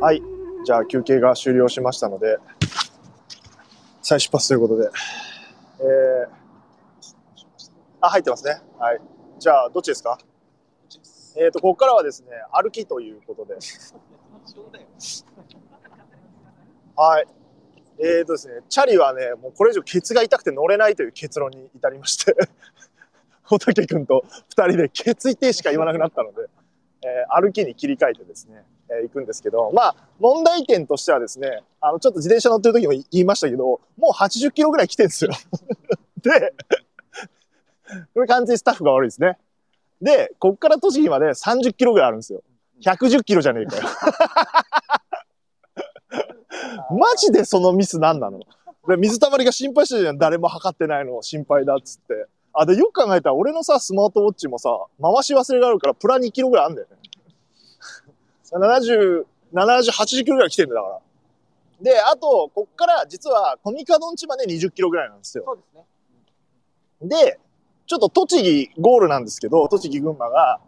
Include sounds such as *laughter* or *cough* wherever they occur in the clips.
はい。じゃあ休憩が終了しましたので、再出発ということで。えー、あ、入ってますね。はい。じゃあ、どっちですか？えっ、と、ここからはですね、歩きということで。*laughs* はい。えーとですね、チャリはね、もうこれ以上ケツが痛くて乗れないという結論に至りまして、穂竹くんと二人でケツ痛いしか言わなくなったので、えー歩きに切り替えてですね、えー行くんですけど、まあ、問題点としてはですね、あの、ちょっと自転車乗ってる時も言いましたけど、もう80キロぐらい来てるんですよ。*laughs* で、これ完全にスタッフが悪いですね。で、こっから栃木まで30キロぐらいあるんですよ。110キロじゃねえかよ。マジでそのミス何なの？で水たまりが心配してるじゃん。誰も測ってないの心配だっつって。あ、で、よく考えたら俺のさ、スマートウォッチもさ、回し忘れがあるからプラ2キロぐらいあんだよね。70、70、80キロぐらい来てんだから。で、あと、こっから実はコミカドンチまで20キロぐらいなんですよ。そうですね。で、ちょっと栃木ゴールなんですけど、栃木群馬が、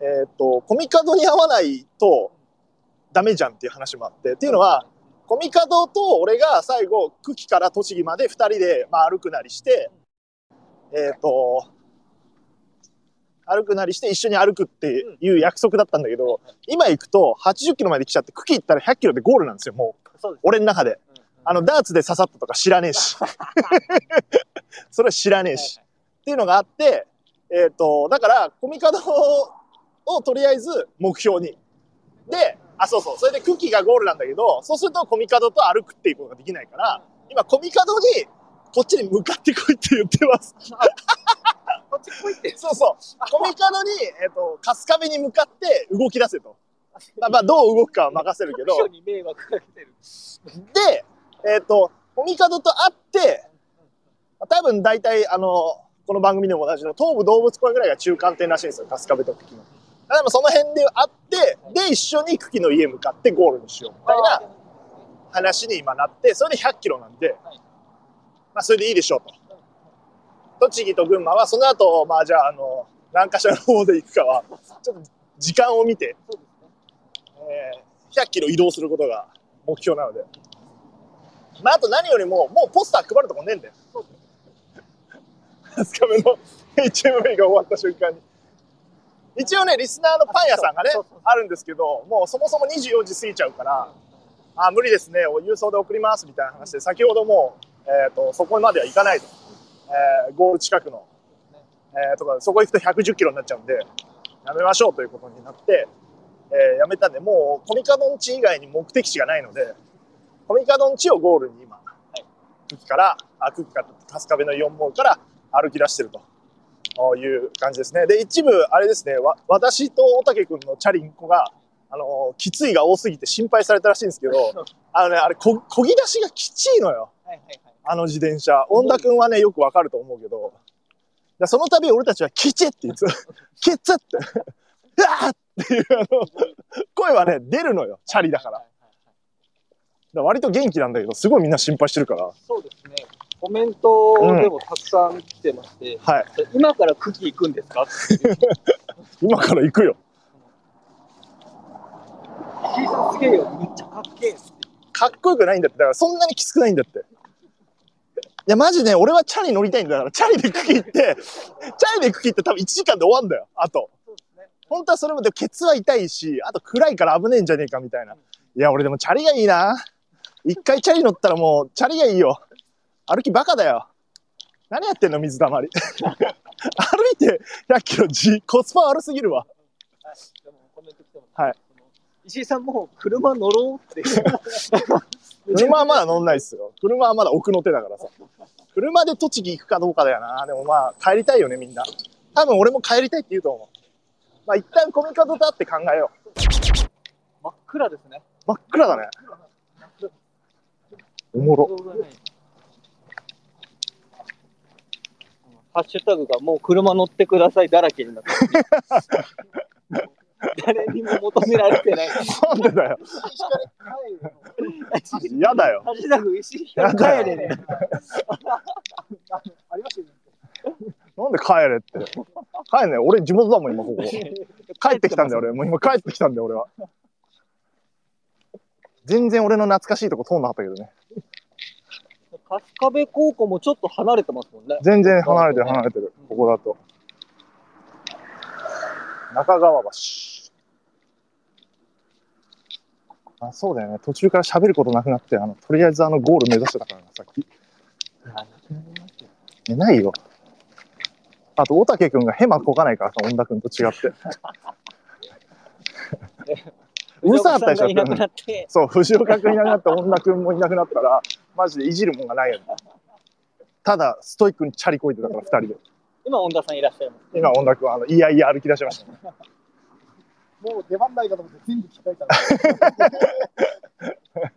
えーっと、コミカドに合わないとダメじゃんっていう話もあって、っていうのは、コミカドと俺が最後、久喜から栃木まで二人で、まあ、歩くなりして、えーっと、歩くなりして一緒に歩くっていう約束だったんだけど、今行くと80キロまで来ちゃって、久喜行ったら100キロでゴールなんですよ、もう。そう。俺の中で。あの、ダーツで刺さったとか知らねえし。*laughs* それは知らねえし。っていうのがあって、えっ、と、だから、コミカドをとりあえず目標に。で、あ、そうそう。それでクッキーがゴールなんだけど、そうするとコミカドと歩くっていうことができないから、今コミカドにこっちに向かってこいって言ってます。こっち来いって。そうそう。コミカドに、えっ、と、春日部に向かって動き出せと。まあ、まあ、どう動くかは任せるけど。で、えっ、と、コミカドと会って、多分大体、あの、この番組でも同じの東武動物公園ぐらいが中間点らしいんですよ、春日部と久喜の。でもその辺で会って、で、一緒に久喜の家向かってゴールにしようみたいな話に今なって、それで100キロなんで、はいまあそれでいいでしょうと。栃木と群馬はその後、まあじゃあ、あの、何かしらの方で行くかは、ちょっと時間を見て。えー100キロ移動することが目標なので。まあ、あと何よりも、もうポスター配るとこねえんだよ。スカメの HMV が終わった瞬間に。一応ね、リスナーのパン屋さんがねあるんですけど、もうそもそも24時過ぎちゃうから、あ、無理ですね、お郵送で送りますみたいな話で、先ほどもう、えっ、と、そこまでは行かないと。えーゴール近くの、えーとか、そこ行くと110キロになっちゃうんで、やめましょうということになって、えーやめたんで、もうコミカドン地以外に目的地がないので、コミカドン地をゴールに今、久喜から、あ、久喜から、春日部の4モールから歩き出してるという感じですね。で、一部、あれですね、わ私とおたけくんのチャリンコが、あの、きついが多すぎて心配されたらしいんですけど、あのね、あれ、こ、こぎ出しがきちいのよ。はいはいはい。あの自転車。恩田くんはね、よくわかると思うけど、でその度俺たちは、キチって言ってた、*laughs* ケツって、うわーっていう、あの、声はね、出るのよ。チャリだから。だかはいはいはいら割と元気なんだけど、すごいみんな心配してるから。そうですね。コメントでもたくさん来てまして、はい。今からクキ行くんですか？*laughs* 今から行くよ。石井さんすげえよ。めっちゃかっけえ。かっこよくないんだって。だからそんなにきつくないんだって。いや、マジね、俺はチャリ乗りたいんだから、チャリで茎行って、チャリで茎行って多分1時間で終わんだよ、あと。本当はそれまでケツは痛いし、あと暗いから危ねえんじゃねえかみたいな。いや、俺でもチャリがいいな。一回チャリ乗ったらもう、チャリがいいよ。歩きバカだよ。何やってんの、水たまり。*laughs* 歩いて100キロじ、コスパ悪すぎるわ。はい。石井さんもう車乗ろうって。*laughs* 車はまだ乗んないっすよ。車はまだ奥の手だからさ。車で栃木行くかどうかだよな。でもまあ、帰りたいよね、みんな。多分俺も帰りたいって言うと思う。まあ、一旦コミカドと会って考えよう。真っ暗ですね。真っ暗だね。おもろ。ハッシュタグがもう車乗ってくださいだらけになってる *laughs* 誰にも求められてない。なんでだよ。*laughs* 嫌だよ。ハッシュタグ石井ひかる帰れね。ありましたよね。なんで帰れって。帰んね俺地元だもん、今ここ。帰ってきたんだよ、俺。もう今帰ってきたんだよ、俺は。全然俺の懐かしいとこ通んなかったけどね。春日部高校もちょっと離れてますもんね。全然離れてる、離れてる。ここだと。中川橋。あ、そうだよね。途中から喋ることなくなって、あの、とりあえずあのゴール目指してたからな、さっき。え、ないよ。あと、大竹くんがヘマこかないからさ、恩田くんと違って。*laughs* うるさかったでしょ藤岡さんがいなくなって、そう、藤岡くんいなくなって、恩田くんもいなくなったら、マジでいじるもんがないよね。ただ、ストイックにチャリこいてたから、二人で。今、恩田さんいらっしゃいます。今、恩田くんは、あの、いやいや歩き出しました、ね。もう出番ないかと思って全部聞かれたら。*laughs*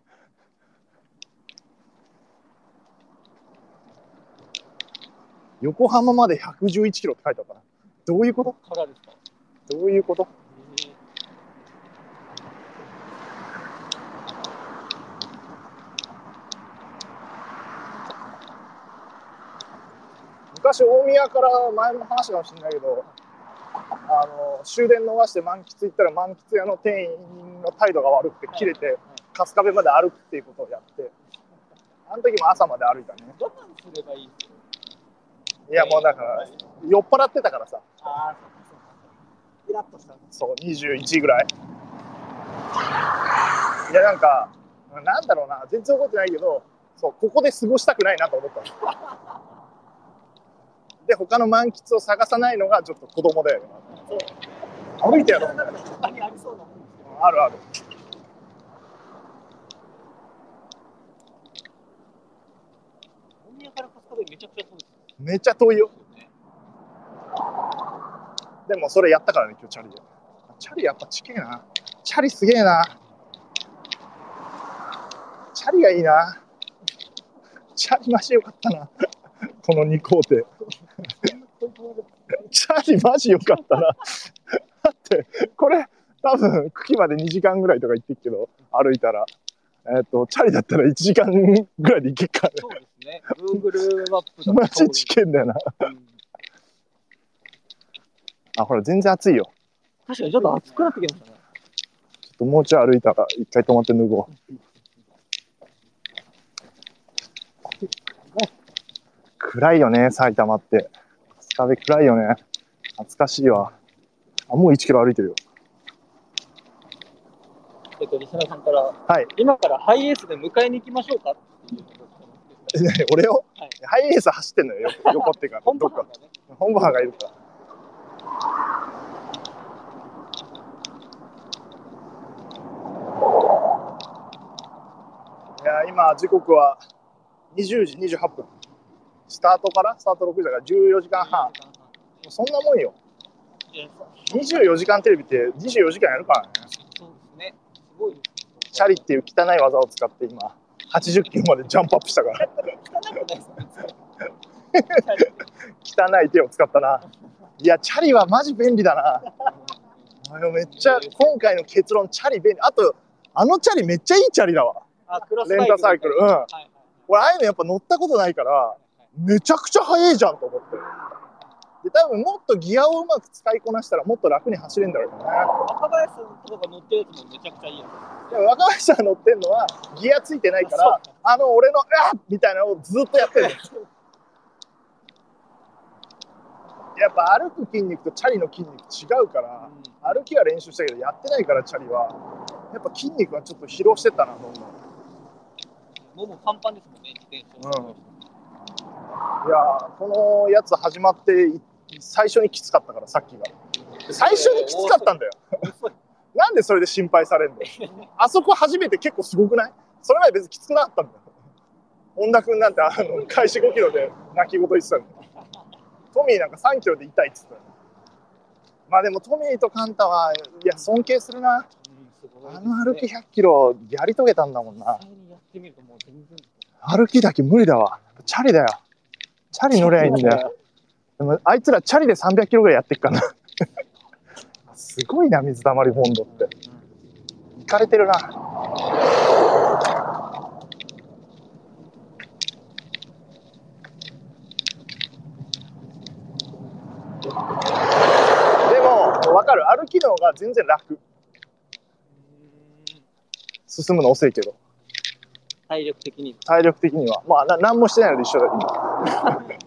横浜まで111キロって書いてあったな。どういうこと？からですか？どういうこと？昔大宮から前の話かもしれないけどあの終電逃して満喫行ったら満喫屋の店員の態度が悪くて切れて春日部まで歩くっていうことをやってあの時も朝まで歩いたね。我慢すればいい？いやもうだから酔っ払ってたからさ。ああ。イラッとした。そう21ぐらい。いやなんかなんだろうな。全然覚えてないけどそうここで過ごしたくないなと思った。ので他の満喫を探さないのがちょっと子供だよねそう。歩いてやろうありそうな。あるあるめちゃくちゃ遠い。よ。でもそれやったからね今日チャリで。チャリやっぱちけえな。チャリすげえな。チャリがいいな。チャリマジよかったな。この2工程チャリマジよかったな。だってこれ多分茎まで2時間ぐらいとか行ってるけど歩いたら。えっ、とチャリだったら1時間ぐらいで行けっからね。そうですね。Google マップだと。マジだよな。うん。あほら全然暑いよ。確かにちょっと暑くなってきましたね。ちょっともうちょい歩いたら一回止まって脱ごう。暗いよね、埼玉って。春日部暗いよね。懐かしいわ。あ、もう1キロ歩いてるよ。えっと、リスナーさんから、はい。今からハイエースで迎えに行きましょうか？っていう俺を、はいハイエース走ってんのよ、横 *laughs* 横っていうか。本どっか当なんだね。本部班がいるから。いや、今、時刻は20時28分。スタートからスタート6時だから14時間半。そんなもんよ。いやそう24時間テレビって24時間やるからね。そうですね。すごいです。チャリっていう汚い技を使って今、80キロまでジャンプアップしたから。汚い手を使ったな。いや、チャリはマジ便利だな。あめっちゃ、今回の結論、チャリ便利。あと、あのチャリめっちゃいいチャリだわ。あ、クロスレンタサイクルうん俺、ああいうのやっぱ乗ったことないから、めちゃくちゃ速いじゃんと思って。で、多分もっとギアをうまく使いこなしたらもっと楽に走れるんだろうね。若林さんとかが乗ってるやつもめちゃくちゃいいやつ。でも若林さんが乗ってんのはギアついてないからあの俺の「あっ!」みたいなのをずっとやってる *laughs* やっぱ歩く筋肉とチャリの筋肉違うから歩きは練習したけどやってないからチャリはやっぱ筋肉はちょっと疲労してたなどんどんもうもうパンパンですもんね、自転車。うんいやーこのやつ始まってい最初にきつかったからさっきが。最初にきつかったんだよ。*laughs* なんでそれで心配されんの *laughs* あそこ初めて結構すごくない？それまで別にきつくなかったんだよ。本田君なんてあの開始5キロで泣き言言ってたのトミーなんか3キロで痛いっつってたのまあでもトミーとカンタはいや尊敬するな。あねの歩き100キロやり遂げたんだもんな。実際にやってみるともう全然。歩きだけ無理だわチャリだよチャリ乗りゃいいんだよでもあいつらチャリで300キロぐらいやってっからなすごいな、水溜りボンドって。行かれてるな。でも、わかる。歩きの方が全然楽。進むの遅いけど、体力的に。体力的には。まあ、な何もしてないので一緒だ、今。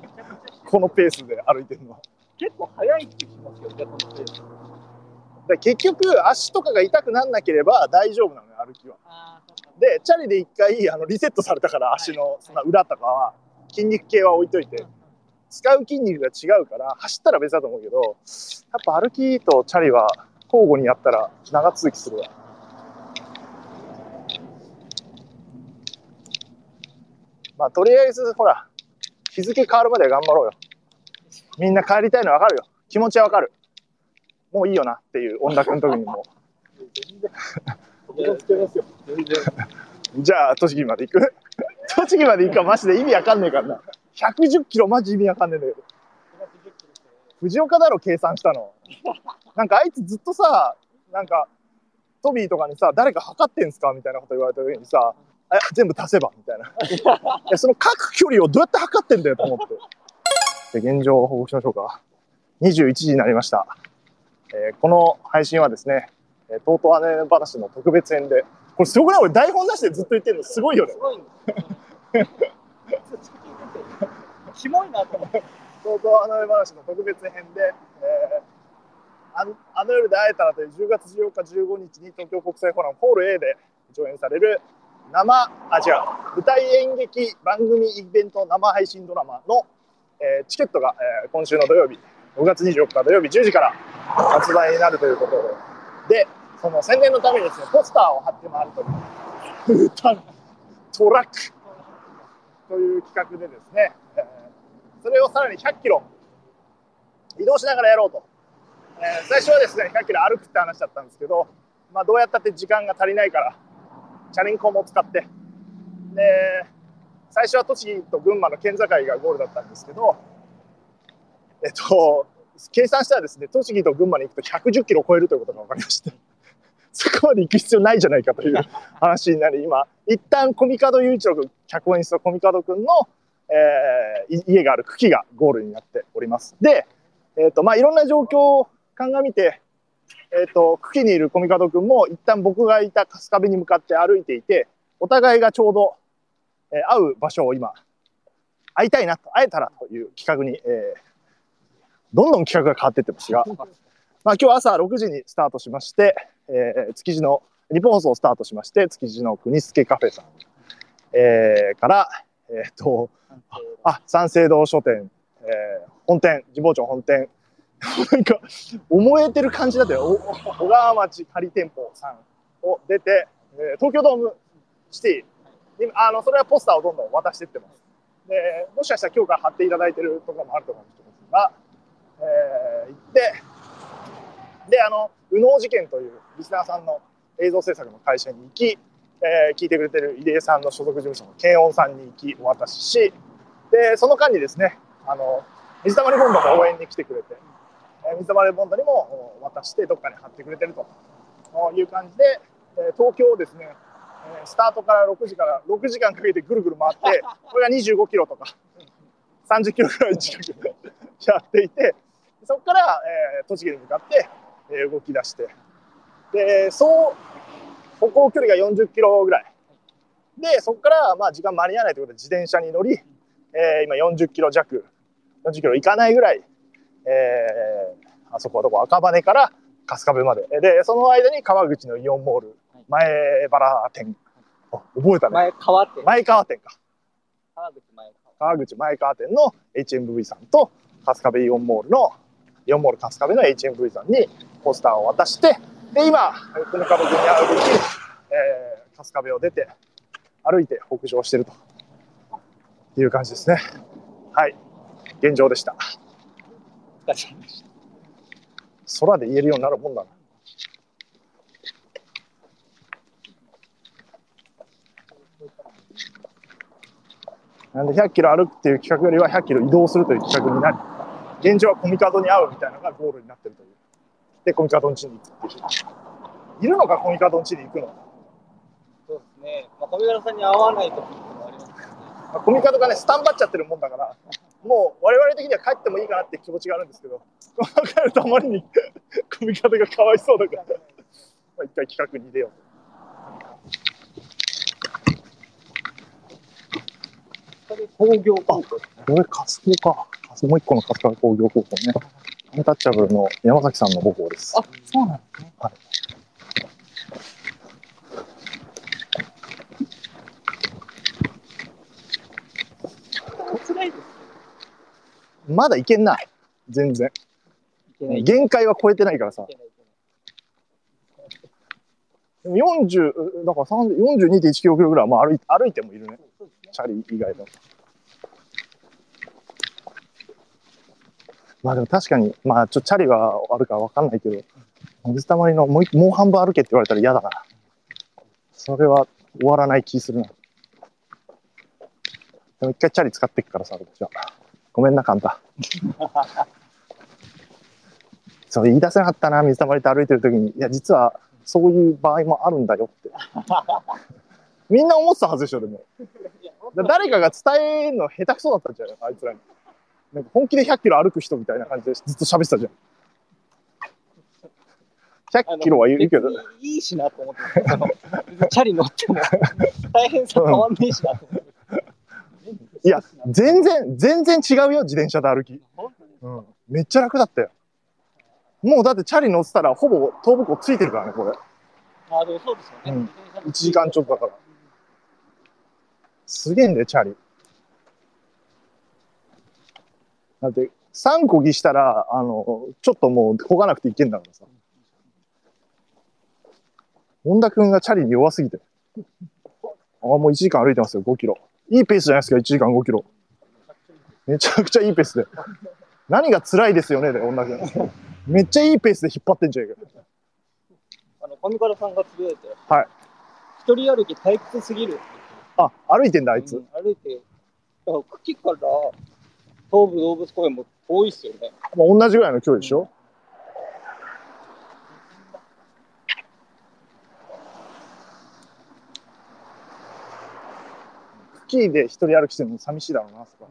このペースで歩いてるのは。結構早い気しますよ、逆に言うと。で結局、足とかが痛くなんなければ大丈夫なのよ、歩きは。で、チャリで一回あのリセットされたから、足のそんな裏とかは、筋肉系は置いといて、使う筋肉が違うから、走ったら別だと思うけど、やっぱ歩きとチャリは交互にやったら長続きするわ。まあ、とりあえず、ほら、日付変わるまでは頑張ろうよ。みんな帰りたいのわかるよ。気持ちはわかる。もういいよなっていう、恩田君の時にも。全然。僕もつけますよ。全然。じゃあ、栃木まで行く？栃木まで行くか、マジで意味わかんねえからな。110キロ、マジ意味わかんねえんだけど。藤岡だろ、計算したの。なんかあいつずっとさ、なんか、トビーとかにさ、誰か測ってんすか？みたいなこと言われた時にさ、え全部足せばみたいな。*laughs* いやその各距離をどうやって測ってんだよと思って。で、現状を報告しましょうか。21時になりました。えーこの配信はですね、えーとうとう姉話の特別編で、これすごくない？俺台本なしでずっと言ってるのすごいよねす。ごいんですよ。キモいなと思って。とうとうあの世話の特別編で、えーあのあの夜で会えたらという10月14日15日に東京国際フォーラムホール A で上演される生あ違う。舞台演劇番組イベント生配信ドラマの、えーチケットが、えー今週の土曜日5月24日土曜日10時から発売になるということで。その宣伝のためにですねポスターを貼って回るという歌 *laughs* トラック。という企画でですね、えーそれをさらに100キロ移動しながらやろうと、えー最初はですね100キロ歩くって話だったんですけど、まあ、どうやったって時間が足りないからチャリンコも使ってで最初は栃木と群馬の県境がゴールだったんですけどえっと計算したらですね栃木と群馬に行くと110キロ超えるということが分かりまして *laughs* そこまで行く必要ないじゃないかという *laughs* 話になり今一旦コミカド雄一郎君脚本演出のコミカド君のえーい家がある久喜がゴールになっております。で、えっ、と、まあ、いろんな状況を鑑みて、えっ、と、久喜にいるコミカド君も一旦僕がいた春日部に向かって歩いていて、お互いがちょうど、えー会う場所を今、会いたいなと、会えたらという企画に、えーどんどん企画が変わっていってますが、まあ、今日朝6時にスタートしまして、えー築地の、日本放送をスタートしまして、築地の国助カフェさん、えーから、えっ、と、あ、三省堂書店、えー本店、神保町本店。*laughs* なんか、思えてる感じだったよ。小川町仮店舗さんを出て、えー東京ドームシティに、あの、それはポスターをどんどん渡していってます。で、もしかしたら今日から貼っていただいてるところもあると思うんですが、えー行って、で、あの、右脳事件というリスナーさんの映像制作の会社に行き、えー聞いてくれてる入江さんの所属事務所の慶音さんに行きお渡しし、で、その間にですね、あの、水溜りボンドも応援に来てくれて、水溜りボンドにもお渡してどっかに貼ってくれてるという感じで、えー東京をですね、えースタートから6時から6時間かけてぐるぐる回って、*laughs* これが25キロとか30キロぐらい近く *laughs* やっていて、そこから、えー栃木に向かって、えー動き出して、で、そう、歩行距離が40キロぐらい。で、そこから、まあ、時間間に合わないということで、自転車に乗り、えー今40キロ弱、40キロいかないぐらい、えーあそこはどこ、赤羽から春日部まで。で、その間に川口のイオンモール、前原店、あ覚えたね。前川って、前川店か。川口前川。川口前川店の HMV さんと春日部イオンモールのイオンモール春日部の HMV さんにポスターを渡してで今この株に会うべき、えー、春日部を出て歩いて北上してるという感じですねはい現状でしたお疲れ様でした空で言えるようになるもんだななんで100キロ歩くっていう企画よりは100キロ移動するという企画になり、現状はコミカドに会うみたいなのがゴールになってるというで、コミカドンチに行くっていう。いるのか、コミカドンチに行くの？そうですね。まあ、富原さんに合わない時もありますけどね。まあコミカドがね、スタンバっちゃってるもんだから、もう我々的には帰ってもいいかなって気持ちがあるんですけど、帰るとあまりにコミカドがかわいそうだから、まあ、一回企画に出ようそれ工業高校。と。これ、カスコか。もう一個の春日工業高校ね。アンタッチャブルの山崎さんの母校です。あ、そうなんですね。はい辛いですまだいけんな。全然。限界は超えてないからさい。けないいでも40、だから30 42.1キロぐらいはまあ歩い歩いてもいるね。チャリ以外の。まあでも確かに、まあちょっとチャリはあるかわかんないけど、水たまりのもう一もう半分歩けって言われたら嫌だな。それは終わらない気するな。でも一回チャリ使ってっからさ、私は。ごめんな、カンタ。*laughs* そう、言い出せなかったな、水たまりと歩いてる時に。いや、実はそういう場合もあるんだよって。*laughs* みんな思ってたはずでしょ、でも。誰かが伝えるの下手くそだったんじゃない？あいつらに。なんか本気で100キロ歩く人みたいな感じでずっと喋ってたじゃん。100キロはいるけど、いいしなと思ってその別にチャリ乗っても大変さ変わんねえしなと思って。いや、全然、全然違うよ、自転車で歩き。うん。めっちゃ楽だったよ。もうだってチャリ乗ってたらほぼ東武港ついてるからね、これ。あ、でもそうですよね。うん自転車の1時間ちょっとだから。すげえんだよ、チャリ。だって、3個ぎしたら、あの、ちょっともう、こがなくていけんだからさ。本田くんがチャリに弱すぎて。あ、もう1時間歩いてますよ、5キロ。いいペースじゃないですか、1時間5キロ。めちゃくちゃいいペースで。何が辛いですよね、で、本田くん。めっちゃいいペースで引っ張ってんじゃんか。あの、上からさんがつぶやいて、はい。一人歩き退屈すぎる。あ、歩いてんだ、あいつ。うん歩いて、だから茎から東武動物公園も遠いっすよね。まあ、同じぐらいの距離でしょ、キーで一人歩きしてるの寂しいだろうな、そこ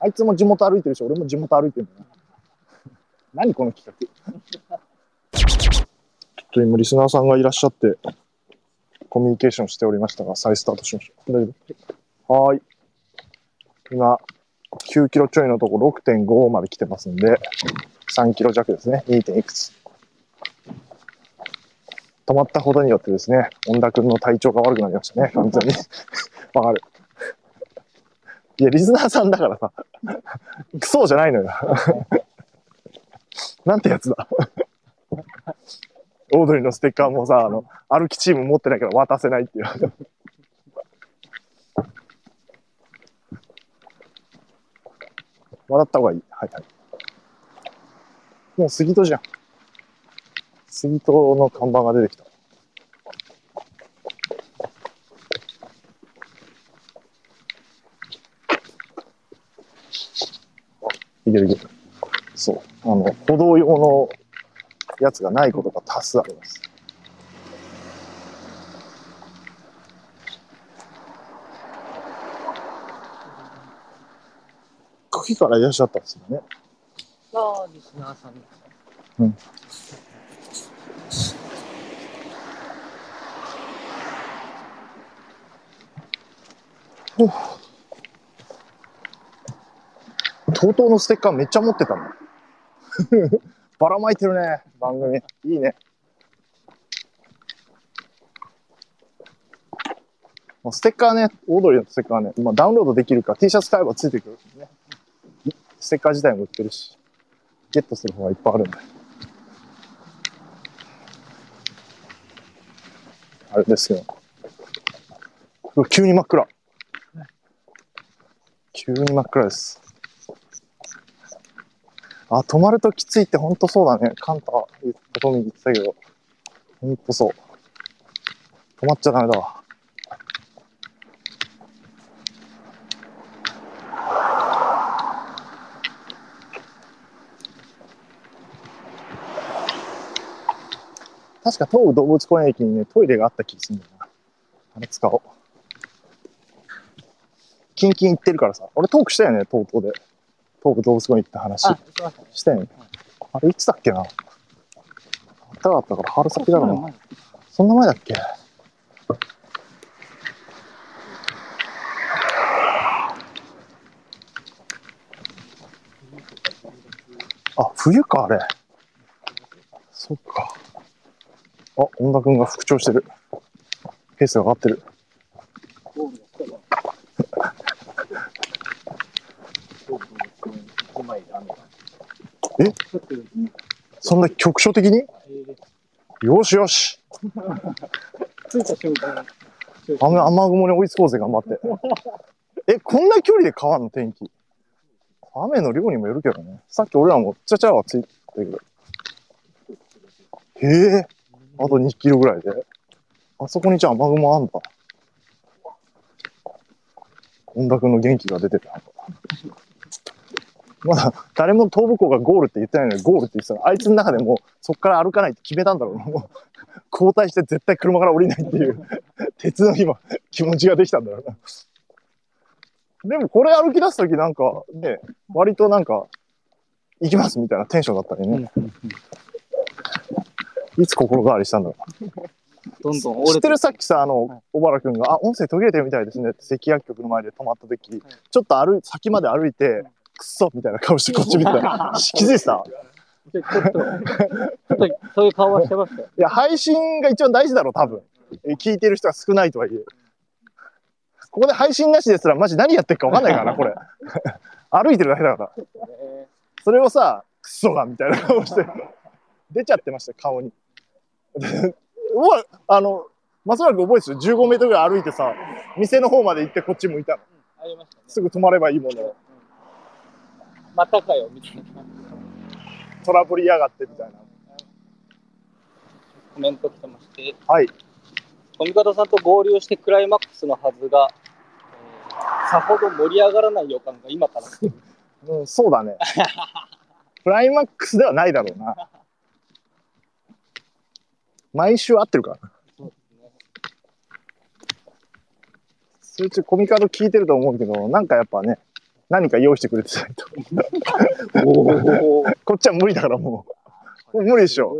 あいつも地元歩いてるし、俺も地元歩いてるんだな。*laughs* 何この企画？*laughs* ちょっと今リスナーさんがいらっしゃって、コミュニケーションしておりましたが、再スタートしましょう。大丈夫？はい。今、9キロちょいのとこ6.5まで来てますんで、3キロ弱ですね。2. 点いくつ。止まったことによってですね、恩田君の体調が悪くなりましたね、*laughs* 完全に。*laughs* わかる。いや、リスナーさんだからさ、クソじゃないのよ。*laughs* なんてやつだ。オードリーのステッカーもさ、あの、歩きチーム持ってないから渡せないっていう。笑った方がいい。はいはい。もう杉戸じゃん。杉戸の看板が出てきた。いけるいける。そう。あの、歩道用のやつがないことが多数あります。茎からいらっしゃったんですよね。さあ、リスナーさんです。うんとうとうのステッカーめっちゃ持ってたの。*laughs* ばらまいてるね、番組。いいね。ステッカーね、オードリーのステッカーね、今ダウンロードできるから T シャツ買えばついてくる、ね。ステッカー自体も売ってるし、ゲットする方がいっぱいあるんで。あれですよ。う急に真っ暗。急に真っ暗です。あ、止まるときついってほんとそうだね。カンタ、トミー言ってたけど。ほんとそう。止まっちゃダメだわ。確か東武動物公園駅にね、トイレがあった気がするんだよな。あれ使おう。キンキン行ってるからさ。俺トークしたよね、東東で。東武動物公園行った話。あ、したよね。あれいつだっけな。あったかったから春先だろうな。そんな前だっけ？あ、冬か、あれ。そっか。あ、本田くんが復調してる。ペースが上がってる。ゴールが来たよ一枚で雨がえ？そんな局所的に？えーよしよし着いた瞬間に雨雨雲に追いつこうぜ、頑張って。え、こんな距離で変わんの天気？雨の量にもよるけどね。さっき俺らもちゃちゃはついてるけど。へえ、あと2キロぐらいで。あそこにじゃあ雨雲あんだ。本田君の元気が出てる。まだ誰も東武校がゴールって言ってないのにゴールって言ってたの。あいつの中でもうそっから歩かないって決めたんだろうな。もう交代して絶対車から降りないっていう鉄の今気持ちができたんだろうな。でもこれ歩き出すときなんかね、割となんか行きますみたいなテンションだったりね。いつ心変わりしたんだろどんどん知ってるさっきさ、あのはい、小原くんが、あ、音声途切れてるみたいですねって関薬局の前で止まったとき、ちょっと歩い、先まで歩いて、くっそみたいな顔してこっち見た。気づいてたちょっと、ちょっと、そういう顔はしてましたよ。いや、配信が一番大事だろ、多分。え聞いてる人が少ないとはいえ。ここで配信なしですら、マジ何やってるか分かんないからな、これ。歩いてるだけだから。えそれをさ、クソがみたいな顔して、出ちゃってましたよ、顔に。でうわ、あの、松原君覚えてる ?15 メートルぐらい歩いてさ、店の方まで行ってこっち向いたの。ーありましたね。すぐ止まればいいものを、またかよ、みたいなトラブりやがってみたいな。コメント来てまして、はい。コミカドさんと合流してクライマックスのはずが、えーさほど盛り上がらない予感が今から。*laughs* うん、そうだね。*laughs* クライマックスではないだろうな。毎週会ってるからな。そうですね。それちコミカド聞いてると思うけど、なんかやっぱね、何か用意してくれてないと。こっちは無理だからもう。もう無理でしょ。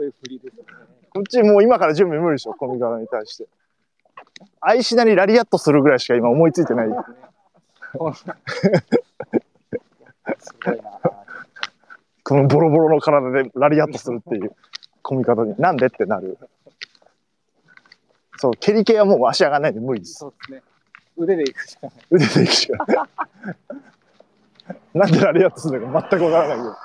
こっちもう今から準備無理でしょ、コミカドに対して。愛しなりラリアットするぐらいしか今思いついてない。このボロボロの体でラリアットするっていうコミカドに。なんでってなる。そう、蹴り系はもう足上がらないんで無理です。そうですね。腕でいくしかない。腕でいくしかない。なんでラリアットするのか全くわからないけど。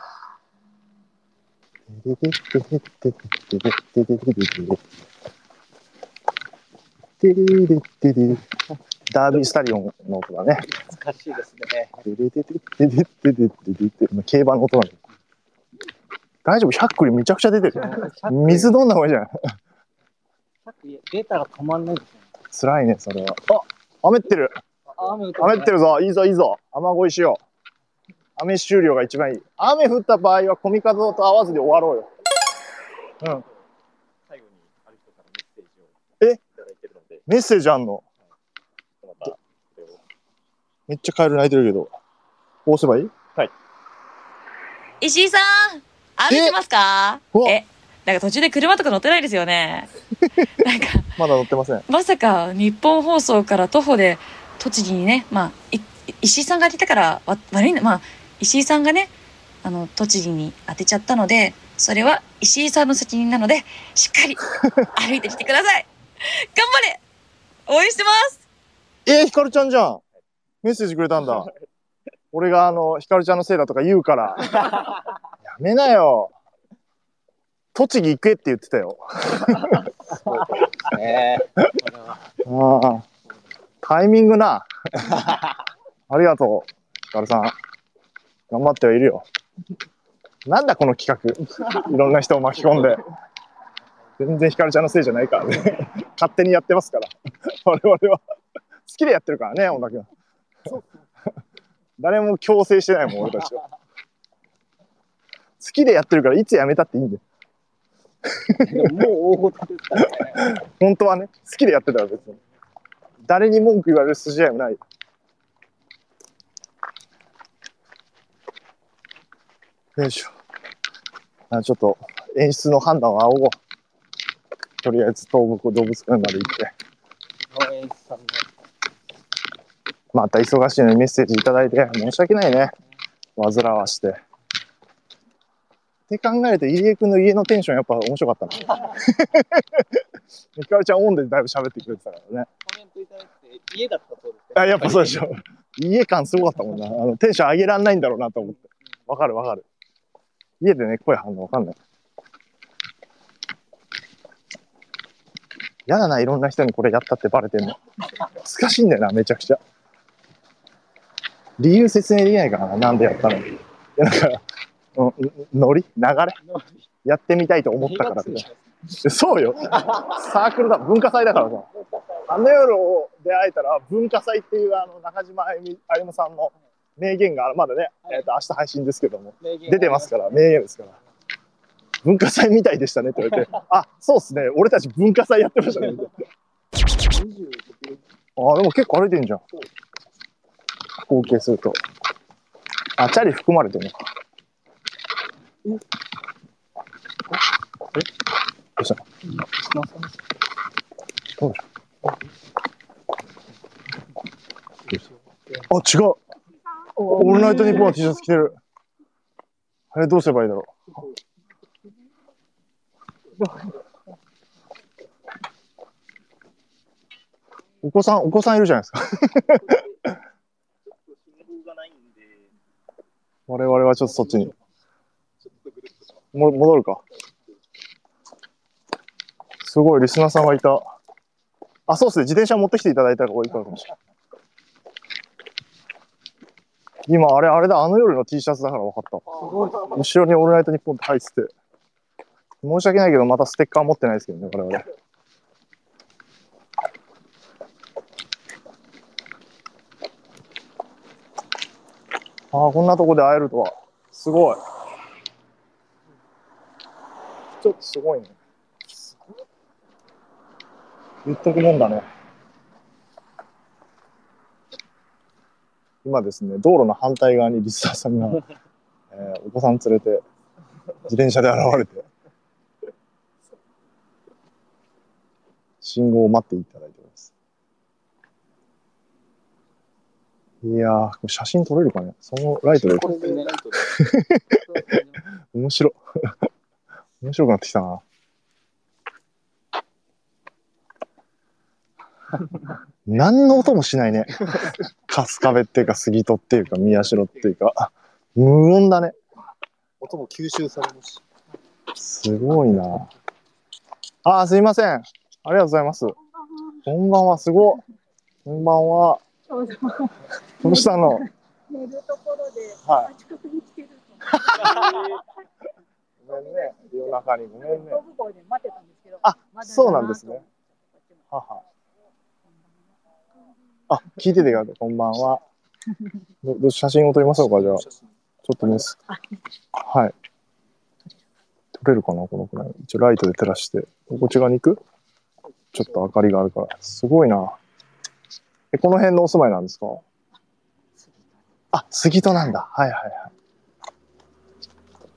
ダービースタリオンの音だね。懐かしいですね。競馬の音なんだ。大丈夫 ?100 クリめちゃくちゃ出てる。水飲んだ方がいいじゃん。さっきデータが止まんないですね。辛いね、それは。あ雨ってる。雨ってるぞ。いいぞ、いいぞ。雨乞いしよう。雨終了が一番いい。雨降った場合は、コミカドと合わずに終わろうよ。うん。最後にある人からメッセージをえ？いただいてるので、メッセージあんの？またこれをめっちゃカエル鳴いてるけど。こうすればいい石井さん歩いてますか？え、なんか途中で車とか乗ってないですよね。*laughs* なんか、まだ乗ってません。まさか日本放送から徒歩で栃木にね、まあ、い石井さんが当てたからわ悪いな、まあ、石井さんがね、あの、栃木に当てちゃったので、それは石井さんの責任なので、しっかり歩いてきてください。頑張れ応援してますえー、ひかるちゃんじゃん。メッセージくれたんだ。俺があの、ひかるちゃんのせいだとか言うから。やめなよ。栃木行けって言ってたよ。タイミングな。ありがとう。ひかるさん。頑張ってはいるよ。なんだこの企画。いろんな人を巻き込んで。全然ひかるちゃんのせいじゃないからね。*laughs* 勝手にやってますから。我々は。好きでやってるからね、小田君。誰も強制してないもん、俺たちは。好きでやってるから、いつやめたっていいんだよ。でももう大事ですからね。本当はね、好きでやってたら別に。誰に文句言われる筋合いもない。よいしょ。あちょっと演出の判断は仰ごう。とりあえず東北動物園まで行って。また忙しいのにメッセージいただいて申し訳ないね。煩わして。って考えると入江君の家のテンションやっぱ面白かったな。ひかるちゃんオンでだいぶ喋ってくれてたからね。コメントいただいて家だったそうですあ、やっぱそうでしょ。家感すごかったもんな。あのテンション上げらんないんだろうなと思って。わかるわかる。家でね、声張るのわかんない。やだな、いろんな人にこれやったってバレてんの。難しいんだよな、めちゃくちゃ。理由説明できないからな、なんでやったの。いや、なんか、うん、ノリ？流れ？やってみたいと思ったから。そうよ。サークルだ、文化祭だからさ。あの夜出会えたら文化祭っていうあの中島あゆみあゆむさんの名言がまだね、えー、と明日配信ですけども。出てますから名言ですから。文化祭みたいでしたねって言われて。*laughs* あそうっすね。俺たち文化祭やってましたね。みたいなあでも結構歩いてんじゃん。合計すると。あチャリ含まれてるのか。え？どうした？のどうでしょうあ、違う。オールナイトニッポンの T シャツ着てる。あれ、どうすればいいだろう。お子さん、お子さんいるじゃないですか。*laughs* 我々はちょっとそっちに。も戻るか。すごい、リスナーさんがいた。あ、そうですね。自転車持ってきていただいた方がいいかもしれない。今、あれ、あれだ、あの夜の T シャツだから分かった。後ろにオールナイトニッポンって入ってて。申し訳ないけど、またステッカー持ってないですけどね、我々。ああ、こんなとこで会えるとは。すごい。ちょっとすごいね。言っとくもんだね。今ですね、道路の反対側にリスナーさんが、*laughs* えーお子さん連れて、自転車で現れて、信号を待っていただいております。いやー、写真撮れるかね？そのライトで、これでね、ライトで。*laughs* 面白い。*laughs* 面白くなってきたな。何の音もしないね。*laughs* 春日部っていうか杉戸っていうか宮代っていうか無音だね。音も吸収されるし。すごいな。あー、すいません。ありがとうございます。こんばんは、すごい。こんばんは。どうしたの？寝るところで、はい。近くに来てる *laughs* ごめんね。夜中にごめんね。と。ボブで待ってたんですけど。あそうなんですね。はは。あ、聞いててください。こんばんは。どど写真を撮りましょうか、じゃあ。ちょっとです。はい。撮れるかな、このくらい。一応ライトで照らして。こっち側に行く？ちょっと明かりがあるから。すごいな。え、この辺のお住まいなんですか？あ、杉戸なんだ。はいはいはい。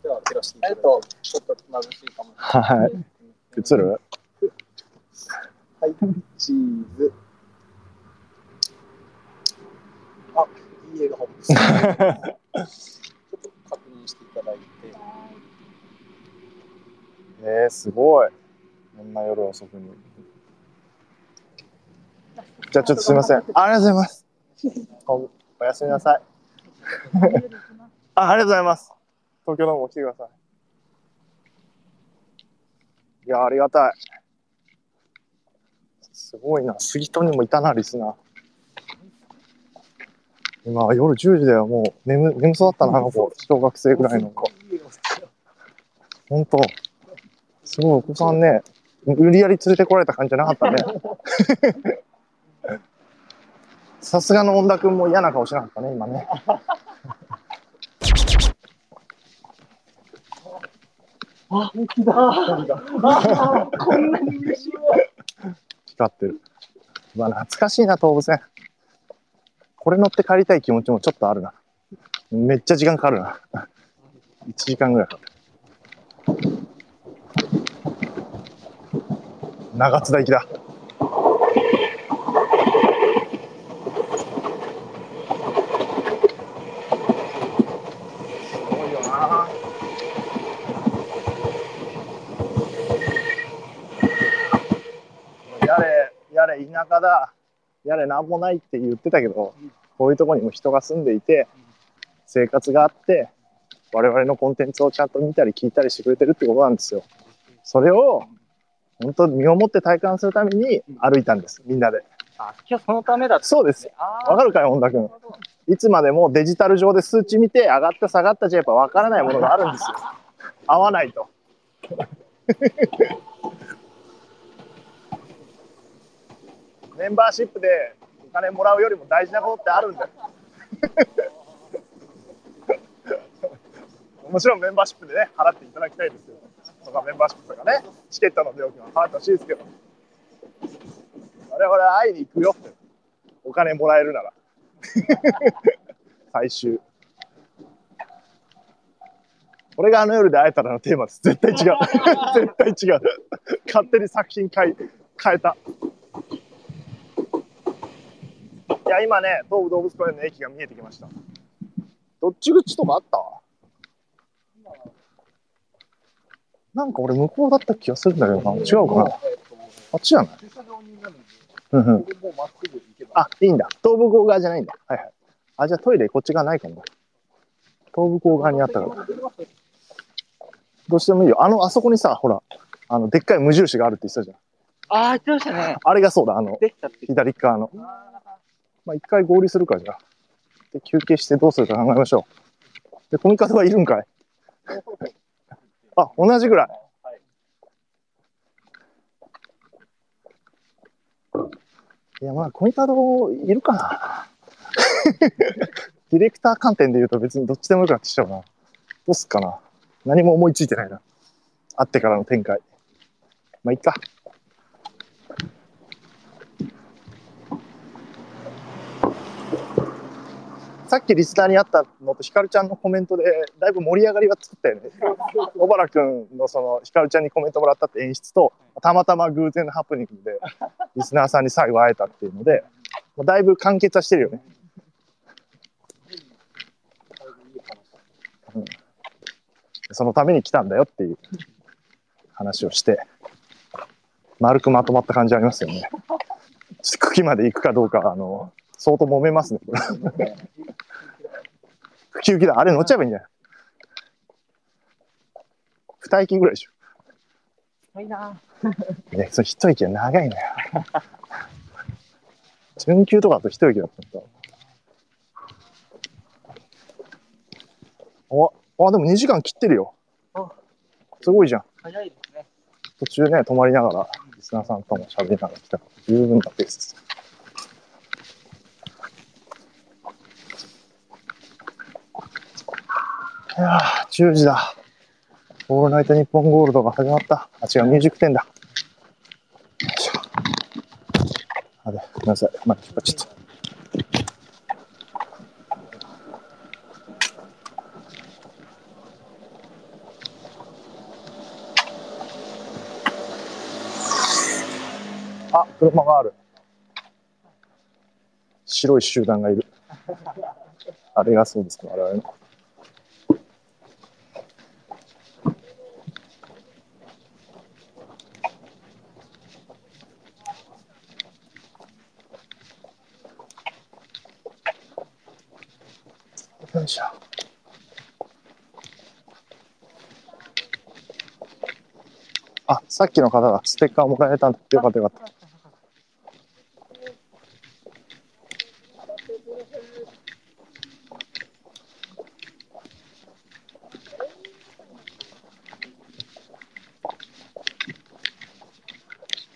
では、照らしていただいてと、ちょっと眩しいかも。はい。映る？はい、チーズ。あ、いい笑顔です。ちょっと確認していただいて。えー、すごい。こんな夜遅くに。じゃあちょっとすいません。ありがとうございます。おおやすみなさい。*laughs* あありがとうございます。東京ドームも来てください。いや、ありがたい。すごいな。杉戸にもいたな、リスナー。今、夜10時だよ。もう眠眠そうだったな、あの子。小学生ぐらいの子。ほんと。すごい、お子さんね、無理やり連れてこられた感じじゃなかったね。*laughs* さすがの恩田君も嫌な顔しなかったね、今ね。ああ、本当だ。*laughs* こんなに嬉しい。光ってる。うわ、懐かしいな、東武線。これ乗って帰りたい気持ちもちょっとあるな。めっちゃ時間かかるな。*laughs* 1時間ぐらいかかる。長津田行きだ。やれ、やれ田舎だ。やれなんもないって言ってたけど、こういうとこにも人が住んでいて、生活があって、我々のコンテンツをちゃんと見たり聞いたりしてくれてるってことなんですよ。それを、本当身をもって体感するために歩いたんです、みんなで。あ、今日そのためだった。そうです。あわかるかい、本田君。いつまでもデジタル上で数値見て、上がった下がったじゃやっぱわからないものがあるんですよ。合わないと。メンバーシップでお金もらうよりも大事なことってあるんだよ。*laughs* もちろんメンバーシップでね、払っていただきたいですよ。とかメンバーシップとかね、チケットの料金は払ってほしいですけど。我々は会いに行くよって。お金もらえるなら。*laughs* 最終。これがあの夜で会えたらのテーマです。絶対違う。*laughs* 絶対違う。勝手に作品変え変えた。いや、今ね、東武動物公園の駅が見えてきました。どっち口とかあった？なんか俺向こうだった気がするんだけどな。違うかな？あっちじゃない？あ、いいんだ。東武校側じゃないんだ。はいはい。あ、じゃあトイレこっち側ないかもな。東武校側にあったから。どうしてもいいよ。あの、あそこにさ、ほら、あの、でっかい無印があるって言ってたじゃん。あー、言ってましたね。あれがそうだ、あの。左側の。まあ、一回合流するか、じゃあ。で、休憩してどうするか考えましょう。で、コミカドはいるんか *laughs* い？あ、同じぐらい。いや、まあ、コミカドいるかな。*laughs* ディレクター観点で言うと別にどっちでもよくなってきちゃうな。どうすっかな。何も思いついてないな。会ってからの展開。まあ、いっか。さっきリスナーにあったのとひかるちゃんのコメントでだいぶ盛り上がりは作ったよね。*laughs* 小原くんのそのひかるちゃんにコメントもらったって演出とたまたま偶然のハプニングでリスナーさんに最後会えたっていうのでもうだいぶ完結はしてるよね。うんそのために来たんだよっていう話をして丸くまとまった感じありますよね。*laughs* ちょっと茎まで行くかどうかあの相当揉めますね。これウキウキだ。あれ乗っちゃえばいいんじゃない二息ぐらいでしょ。いいな。いや、それ一息は長いのよ。準急とかだと一息だった。んだ。お、あ、でも2時間切ってるよ。すごいじゃん。早いですね。途中ね、泊まりながら、リスナーさんとも喋りながら来た。から、十分なペースです。いやー、10時だ。オールナイトニッポンゴールドが始まった。あ、違う、ミュージックテンだ。よいしょ。あれ、ごめんなさい。まだ引っ張っちゃった。あ、車がある。白い集団がいる。あれがそうですか、我々の。さっきの方がステッカーもらえたんでよかったよかった。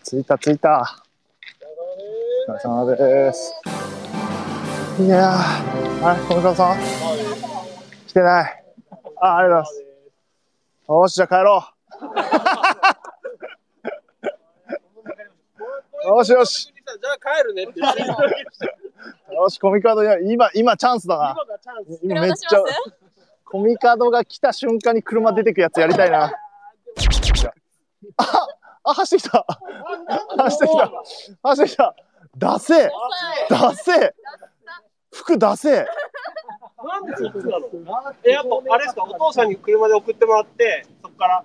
着いた着いた。お疲れ様です。いやー、あれ、小川さん？来てない。あ、ありがとうございます。よし、じゃあ帰ろう。よしよし。じゃあ帰るねって言って。よし、コミカドや、今、今チャンスだな。今がチャンス。今めっちゃ、コミカドが来た瞬間に車出てくやつやりたいな。あ、あ、走ってきた。走ってきた。走ってきた。出せ出せ服出せなんでそっちなのえ、やっぱ、あれですか、お父さんに車で送ってもらって、そこから、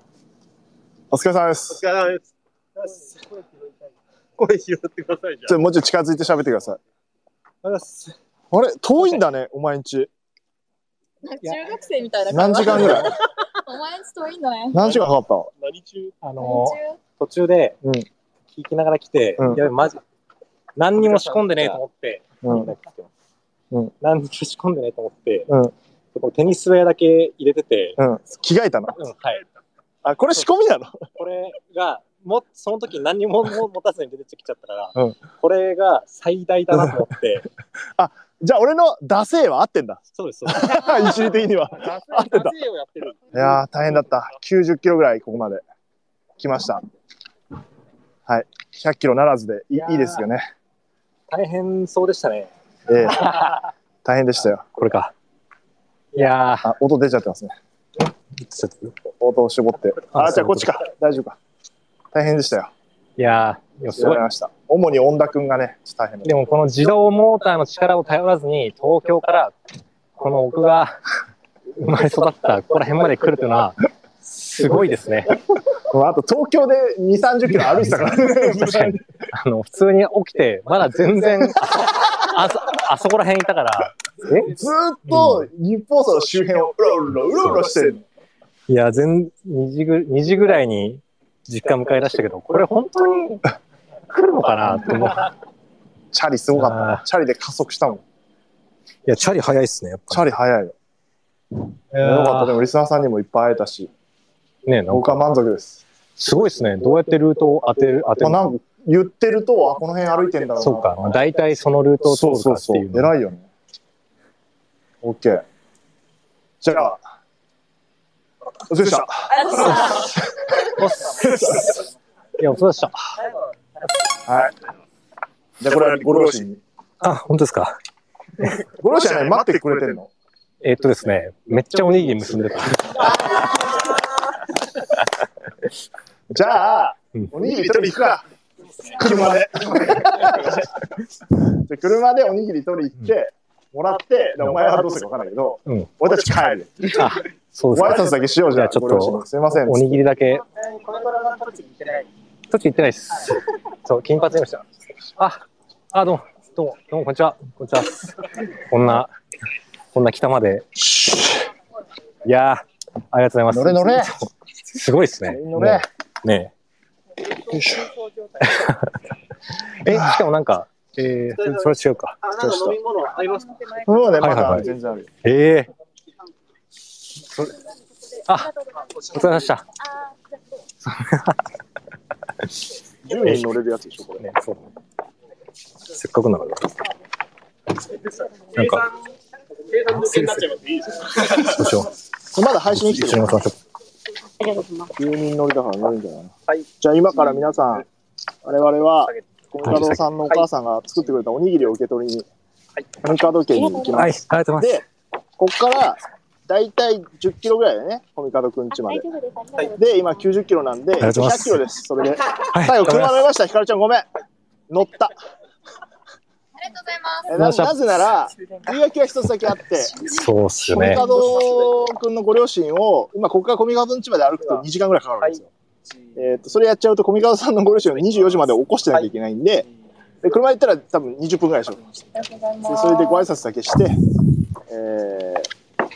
お疲れ様でおす。疲れ様です。声拾ってください、じちょ、もうちょい近づいて喋ってください。ゃあ。あれ？遠いんだね、お前んち。中学生みたいな何時間ぐらい？*laughs* お前んち遠いんだね。何時間かかった？何中？あの途中でうん聞きながら来て、うんやべ、マジ、何にも仕込んでねえと思って、うん。うん何にも仕込んでねえと思って、うんこのテニスウェアだけ入れてて、うん。着替えたの？うん、はい。あ、これ仕込みなの？これが、も、その時何にもも持たずに出てきちゃったから、うんこれが最大だなと思って、*laughs* じゃあ俺のダセーは合ってんだ。そうです、そうです。*laughs* 一時的には。合ってた。をやってる。いやー、大変だった。90キロぐらいここまで来ました。はい。100キロならずでいいいいですよね。大変そうでしたね。ええ大変でしたよ。これか。いやー、あ、音出ちゃってますね。音を絞って。あ、あじゃあこっちか。大丈夫か。大変でしたよ。いやー、すごい。主に恩田くんがね、大変だでもこの自動モーターの力を頼らずに、東京から、この僕が生まれ育ったここら辺まで来るというのは、すごいですね。あと東京で2、30キロ歩いてたからね。確かに。あの、普通に起きて、まだ全然、あそ、あそこら辺いたから、え？ずーっと日本層の周辺をうろうろ、うろうろしてるの。いや、全、2時ぐ、2時ぐらいに実家迎え出したけど、これ本当に来るのかな？って思う。チャリすごかった。チャリで加速したもん。いや、チャリ早いっすね、やっチャリ速いよ。よかった。でもリスナーさんにもいっぱい会えたし、ねなんか、僕は満足です。すごいっすね。どうやってルートを当てる、当てまあ、るなんか言ってると、あ、この辺歩いてんだろうな。そうか。まあ大体そのルートを通そうるそうそう。かっていうの。偉いよね。オッケー。じゃあ、お疲れでした。いや、そうでした。はい。じゃあこれはご両親に。あ、本当ですか？ご両親はね、待ってくれてるの？えーっとですね、めっちゃおにぎり結んでた。じゃあうん、おにぎり取り行くか。車で。じゃあ車でおにぎり取り行って、もらって、でお前はどうするか分かんないけど、うん俺たち帰る。あ、そうご挨ですか。拶だけしようじゃあ、ちょっとすいません。おにぎりだけ。栃木行ってないです。そう、金髪にました。あ、あ、どうも、どうも、どうも、こんにちは。こんにちは。こんな、こんな北まで。いやー、ありがとうございます。乗れ乗れ。すごいですね。乗れ。ねえ。え、しかもなんか、えー、それ違うか。あ、なんか飲み物ありますか？そうね、まだ全然あるよ。ええそれあ、お疲れ様でした。10人乗れるやつでしょ、これ。ね、そう。せっかくなのに。なんか、計算付けになっちゃいます。いいですどうしよう。まだ配信してるに待ちましょ9人乗りだから乗るんじゃないはい。じゃあ今から皆さん、我々は、コミカドさんのお母さんが作ってくれたおにぎりを受け取りに、コミカド家に行きう。はい、ます。ありがとうございます。で、こっから、だいたい10キロぐらいだよね、コミカドくん家まで。で、今90キロなんで、りがとうございます100キロです、それで。はい、最後、車乗りました、ひかるちゃんごめん。乗った。ありがとうございます。えななぜなら、言い訳は一つだけあって、そうっすよねコミカ。ドくんのご両親を、今、ここからコミカドん家まで歩くと2時間ぐらいかかるんですよ。えっ、と、それやっちゃうと、コミカドさんのご両親を24時まで起こしてなきゃいけないんで、で車行ったら多分20分ぐらいでしょ。でそれでご挨拶だけして、えー、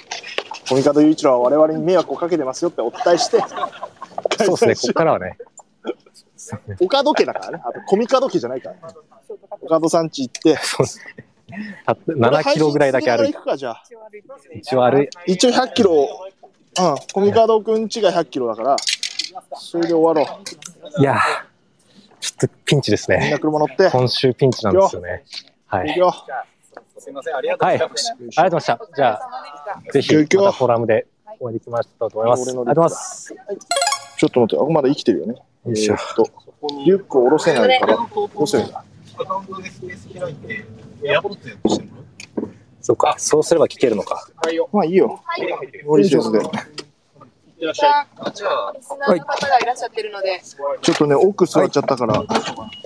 コミカド雄一郎は我々に迷惑をかけてますよってお伝えして、そうですね、ここからはね。*laughs* 岡戸家だからね。あと、コミカド家じゃないから、岡戸さん家行って、そうですね。たった7キロぐらいだけ歩いて。一応歩い、一応100キロ、うん、コミカドくん家が100キロだから、それで終わろう。いやー、ちょっとピンチですみんなね。車乗って、今週ピンチなんですよね。はい。すみません、ありがとうはい。ありがとうございました。じゃあ、ぜひ、またフォーラムでお会いできましたと思います。ありがとうございます。ちょっと待って、あ、まだ生きてるよね。よいしょ。えーっと、リュックを下ろせないから、どうするそうか、そうすれば聞けるのか。まあいいよ。無理せずで。いらっしゃい。あ、じゃあ、リスナーの方がいらっしゃってるので、ちょっとね、奥座っちゃったから、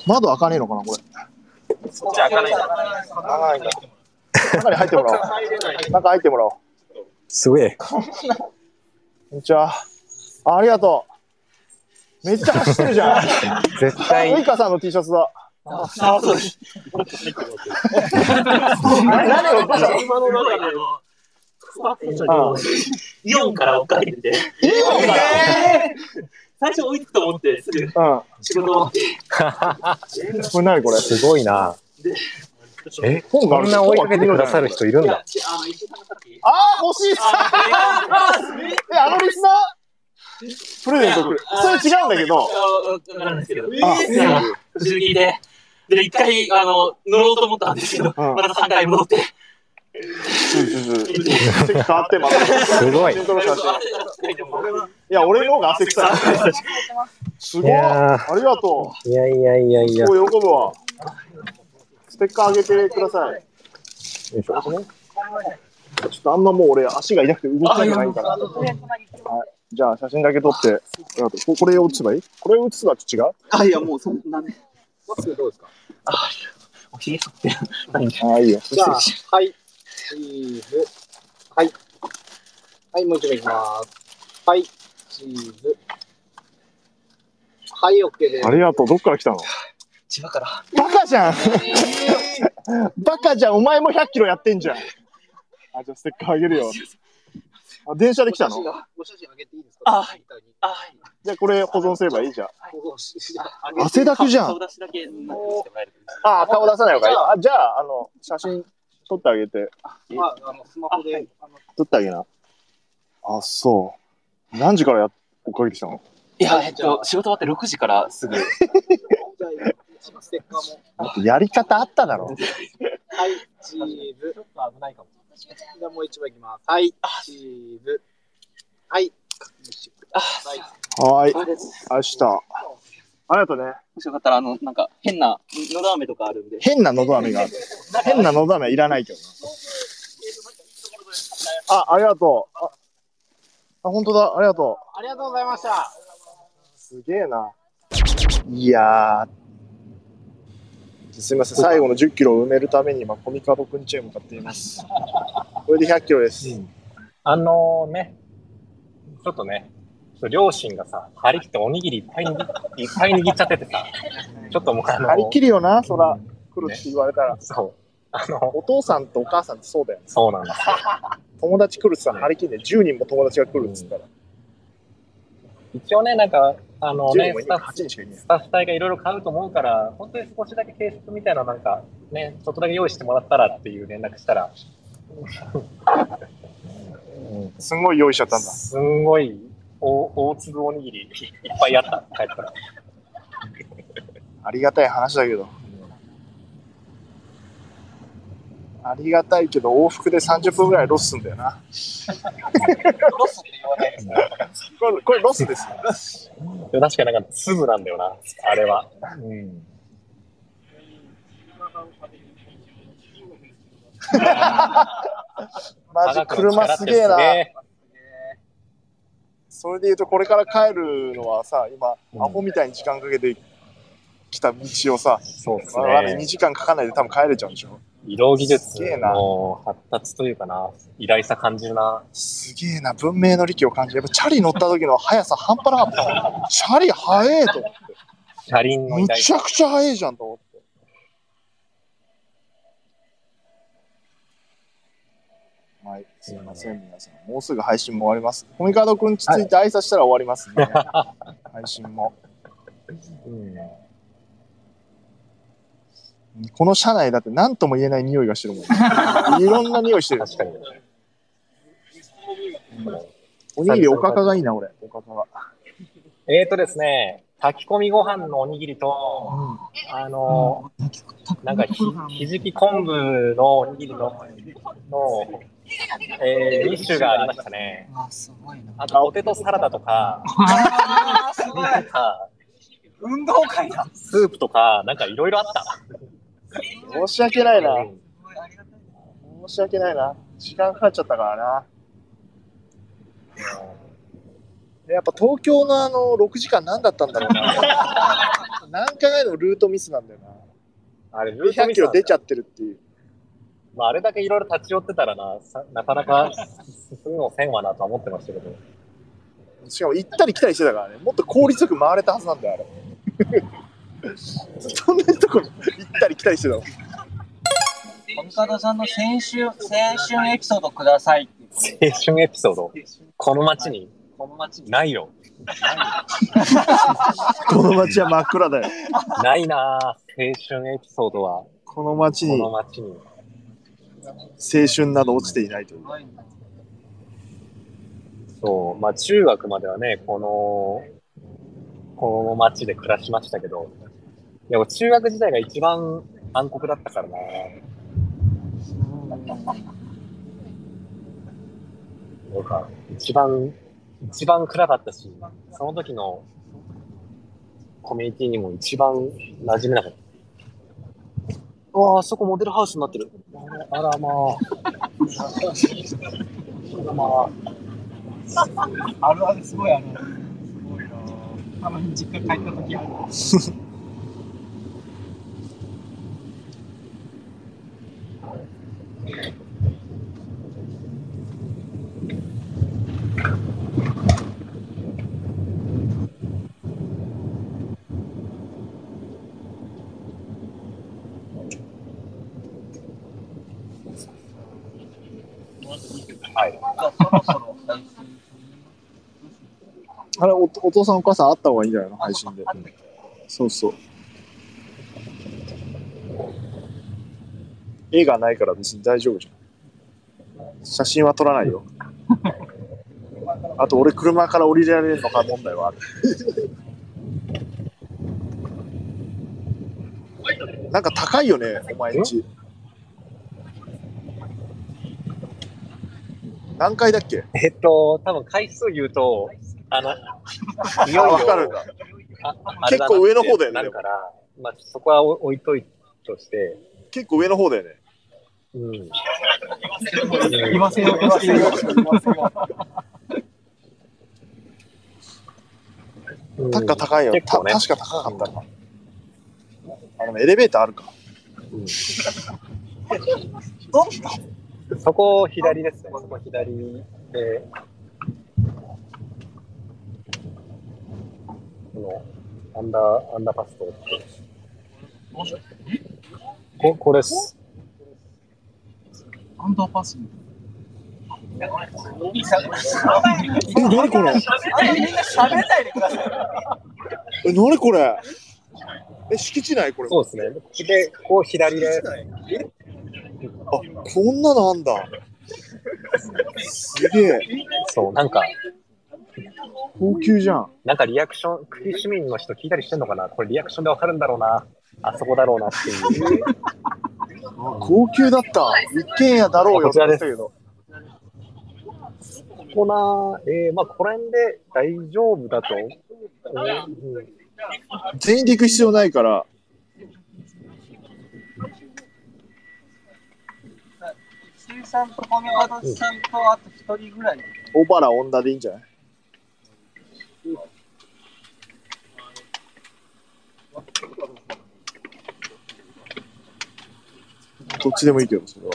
窓開かねえのかな、これ。じゃあ、開かない。長いんだ。中に入ってもらおう。中入ってもらおう。すげえ。こんにちは。あありがとう。めっちゃ走ってるじゃん。絶ウ対イカさんの T シャツだ。あ、そうです。何を今の中で、イオンから追っかけてて、いいよ最初追いつくと思って、すぐうん。こ仕事終わって、*laughs* れ何これ？すごいな。え、本がこんな追いかけてくださる人いるんだ。あああ、欲しいっすえ、あのリスナー？プレゼントくれ。それ違うんだけど。あわかるんですけど、あ、不思議で、で、一回、あの、乗ろうと思ったんですけど、うんまた3回戻って、席変わってまた。すごい。いや、俺の方が汗臭い。すごい。ありがといやいやいやいや。う。すごい喜ぶわ。ステッカーあげてください。よいしょちょっとあんまもう俺足が痛くて動きたくないから。はい。じゃあ写真だけ撮って。あここれを写せばいいこれを写すのは違う？あ、いや、もうそんなね。マスクどうですか？おひげ剃ってないんで。ああ、いいよ。じゃあ、はい。チーズ。はい。はい、もう一枚いきます。はい。チーズ。はい、OK です。ありがとう。どっから来たの？千葉から。バカじゃんバカじゃんお前も100キロやってんじゃん。*laughs* あ、じゃあステッカーあげるよ。あ、電車で来たの？ご写真ご写真あげていいですか？あはいあ、はい。じゃあこれ保存すればいいじゃん。保存し汗だくじゃん顔出しだけあ、顔出さない方がいい。あ、じゃあ、あの、写真撮ってあげて。まあ、あの、スマホで、あの、撮ってあげな。あ、そう。何時からやっ追っかけてきたの？いや、えっと、仕事終わって6時からすぐ。*laughs* じゃステッカーも。やり方あっただろ。はい、チーズ。ちょっと危ないかも。じゃあもう一枚いきます。はい、チーズ。はい。はい。明日。ありがとうね。もしよかったら、あの、なんか、変な、のど飴とかあるんで。変なのど飴がある。*laughs* 変なのど飴はいらないけどな。あ、ありがとう。あ、あ本当だ。ありがとありがとうございました。う。すげえな。いやー。すみません。最後の10キロを埋めるために今、コミカドくんちへ向かっています。これで100キロです。あのね、ちょっとね、両親がさ、張り切っておにぎりいっぱい *laughs* いっぱい握っちゃっててさ、ちょっともうあの、張り切るよな、そら。来るって言われたら。そう。あの、お父さんとお母さんってそうだよね。そうなんだ。*laughs* 友達来るってさ、張り切んで10人も友達が来るっつったら。一応ね、なんか、あの10ね人も、いない8スタッフ、隊がいろいろ買うと思うから、本当に少しだけ軽食みたいななんか、ね、ちょっとだけ用意してもらったらっていう連絡したら、*laughs* すんごい用意しちゃったんだ。すんごい大大粒おにぎりいっぱいあった、帰ったら。ありがたい話だけど。ありがたいけど、往復で30分ぐらいロスすんだよな。ロスって言わないですね。これ、これロスですよ。確かになんか粒なんだよな、あれは。うん。マジ車すげえな。それで言うと、これから帰るのはさ、今、うんアホみたいに時間かけてきた道をさ、そうですまあ、2ね。時間かかんないで多分帰れちゃうんでしょ？移動技術の発達というかな、偉大さ感じるな。すげえな、文明の利器を感じる。やっぱチャリ乗った時の速さ半端なかった。チャリ速えと思って。車輪の偉む大さ。ちゃくちゃ速いじゃんと思って。はい、すみません、皆さん。もうすぐ配信も終わります。コミカドくんつついて挨拶したら終わりますね。*laughs* 配信も。うんこの車内だって何とも言えない匂いがしてるもん。*laughs* いろんな匂いしてる。確かに。おにぎりおかかがいいな、俺。おかかが。えーとですね、炊き込みご飯のおにぎりと、あの、なんかひ、ひじき昆布のおにぎりの、の、えー、2種がありましたね。あ、すごいな。あと、ポテトサラダとか、なんか、運動会だ。スープとか、なんかいろいろあった。申し訳ないな。うん申し訳ないな。時間かかっちゃったからな。やっぱ東京のあの6時間何だったんだろうな。*laughs* 何回目でもルートミスなんだよな。あれ、ルート100ミスなんだキロ出ちゃってるっていう。まあ、あれだけいろいろ立ち寄ってたらな、さなかなか進むのせんわなとは思ってましたけど。しかも行ったり来たりしてたからね。もっと効率よく回れたはずなんだよ、あれ。*laughs* そんなとこ行ったり来たりしてたの？コミさんの青春、青春エピソードください。青春エピソード？この街に？この街に。ないよ。この街は真っ暗だよ。ないなぁ青春エピソードは、この街こに青の街に。春など落ちていないという。そう、まあ中学まではね、この、この街で暮らしましたけど、でも中学時代が一番暗黒だったからななんか、一番、一番暗かったし、その時のコミュニティにも一番馴染めなかった。うわあ、あそこモデルハウスになってる。あらまあ。あらまあ。あるあるすごいある。すごいな。たまに実家帰った時ある。*laughs* はい。あれお、お父さんお母さん会った方がいいんじゃないの？配信で。そうそう。絵がないから別に大丈夫じゃん。写真は撮らないよ。*laughs* あと俺車から降りられるのか問題はある。なんか高いよね、お前んち。何階だっけ？えっと、多分回数言うと、あの、いよいよわかるんだ。結構上の方だよねなるから、まあ、そこは置いといとして、結構上の方だよね。うん。言わせよう、言わせよう。言わせようんたっか高いよ。ね確か高かったな。あのエレベーターあるか。そこ左ですね。そこ左で、この、アンダー、アンダーパス通って。こ、これです。アンダーパス。え、何これ？みんな喋んないでください。え、何これ？え、敷地内？これ。そうですね。で、こう左で、あ、こんなのあんだ。すげえ。そう、なんか、高級じゃん。なんかリアクション、クリ市民の人聞いたりしてんのかな？これリアクションでわかるんだろうな。あそこだろうなっていう。高級だった。一軒家だろうよこちらですここな、えー、まあ、この辺で大丈夫だと。全員で行く必要ないから。石井さんとコミカドさんとあと一人ぐらい。小原女でいいんじゃない？どっちでもいいけど、それは。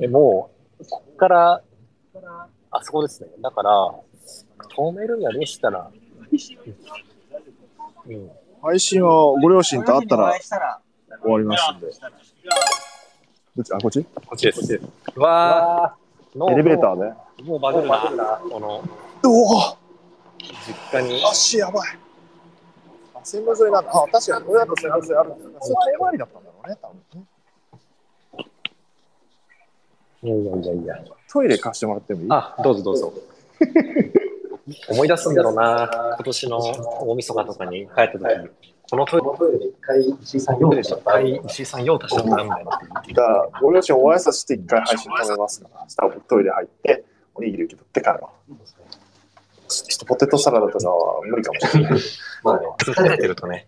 え、もう、こっから、あそこですね。だから、止めるにはどうしたら、うん。配信はご両親と会ったら終わりますんで。どっち？あ、こっち？こっちです。うわー、エレベーターで。もうバグるな、この、おお実家に。足やばい。あ線路沿いなんだ。あ、確かに、俺だと線路沿いあるんだよね。それ遠回りだったんだろうね、多分ね。いやいやいやいや。トイレ貸してもらってもいい？あ、どうぞどうぞ。*laughs* 思い出すんだろうな、今年の大晦日とかに帰った時このトイレで一回石井さん用でした。一回石井さん用足したんだみたいな。だから、ご両親お挨拶して一回配信止めますから、したら僕トイレ入って、おにぎり受け取ってからは。ちょっとポテトサラダとかは無理かもしれない。まあね、疲れてるとね。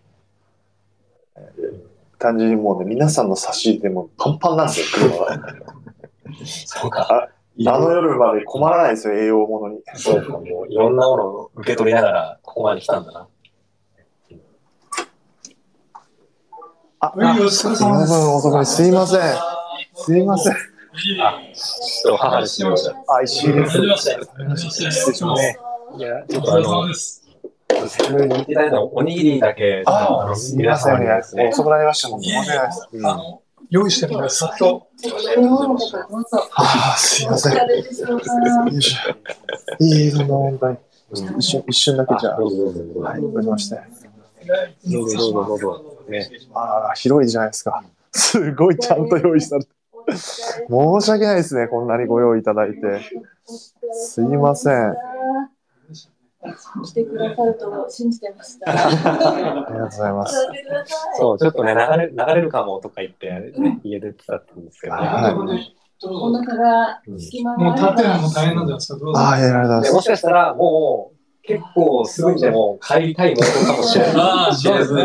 単純にもうね、皆さんの差し入れでもうパンパンなんですよ、*laughs* 車が。そうか。あの夜まで困らないですよ、栄養ものに。そうか、もういろんなものを受け取りながら、ここまで来たんだな。あ、はい、お疲れすいません、遅くにすいません。すいません。ちょっと母ですよ。あ、石井です。失礼します。いや、ちょっとあの様、です。説明にいただいたおにぎりだけ、あのすいません。遅くなりましたもん。申し訳ないです。あの、用意してるので、さっと。あ、すいません。よいしょ。いい、そんな本当に。一瞬、一瞬だけじゃあ。はい、わかりました。どうぞどうぞどうぞ。ね。あら、広いじゃないですか。すごいちゃんと用意されて。申し訳ないですね、こんなにご用意いただいて。すいません。来てくださると信じてました。ありがとうございます。座ってください。そう、ちょっとね、流れ、流れるかもとか言って、ね、家出てたんですけどね。はいお腹が隙間もう立ってるのがも大変なんじゃないですか。どうぞ。ああ、いやありがとうございます。でもしかしたら、もう、結構すぐにでも帰りたいものかもしれない。ああ、そうですね。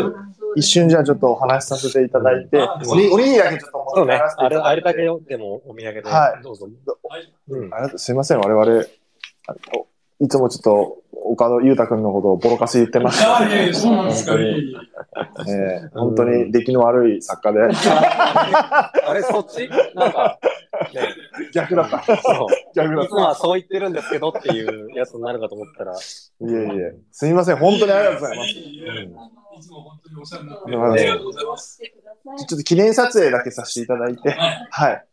一瞬じゃあちょっとお話しさせていただいて、あおにおにぎりだけちょっと持って帰らせ。てあれ、いただいてあれだけでもお土産で、はいどうぞ。はい。うん。ありがとうすいません、我々、いつもちょっと、岡野裕太君のことをボロカス言ってましああ、た。いやいや、そうなんですか。本当にいやいやえー本当に出来の悪い作家で、*laughs* あれ、そっち？なんか、ね、逆だった。そう。逆だっいつもはそう言ってるんですけどっていうやつになるかと思ったら、た。いえいえ、すみません、本当にありがとうございます。いつも本当にお世話になってうんありがとうございます。ちょっと記念撮影だけさせていただいて、はい。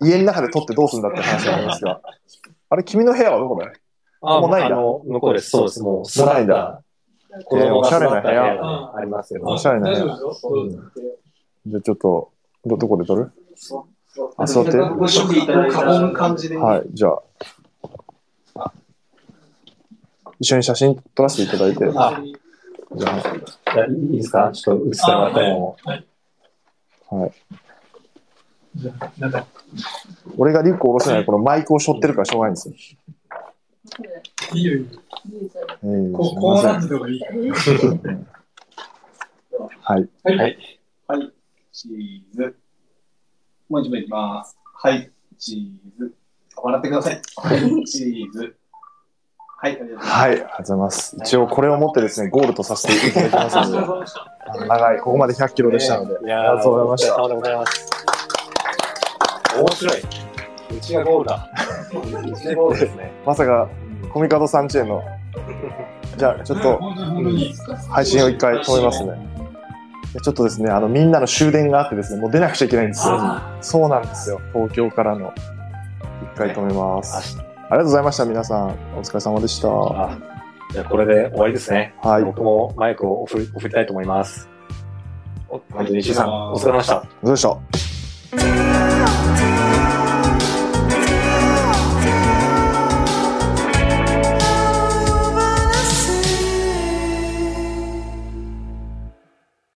*laughs* 家の中で撮ってどうするんだって話なんですが。あれ、君の部屋はどこだいあもうないんだあの、向こうです。そうです。もう、もうないんだ。子供がおしゃれな部屋ありますけど。おしゃれな部屋大丈夫ですよ。じゃあちょっと、ど、どこで撮る？あ、座って。ごいただいで。はい、じゃあ。一緒に写真撮らせていただいて。あじゃあ、じゃあいいですか？ちょっと映ってもらっても。はい。じゃあ、なんか、俺がリュック下ろせないこのマイクを背負ってるからしょうがないんですよ。いいよいいよ。えーここうなってた方がい *laughs* い。はい。はい。はい、チーズ。もう一枚いきます。はい、チーズ。笑ってください。はい、チーズ。はい、ありがとうございます。はい、ありがとうございます。一応これを持ってですね、ゴールとさせていただきますの長い、ここまで100キロでしたので、いやありがとうございました。お疲れ様でございます。面白い。うちがゴールだ。うちですね。まさか、コミカドさんチェーンの、じゃあちょっと。配信を一回止めますね。でちょっとですね、あの、みんなの終電があってですね、もう出なくちゃいけないんですよ。そうなんですよ。東京からの。一回止めます。ありがとうございました、皆さん。お疲れ様でした。はあじゃあこれで終わりですね。い。僕もマイクを送り送りたいと思います。お本当に石井さん、お疲れ様でした。どうでした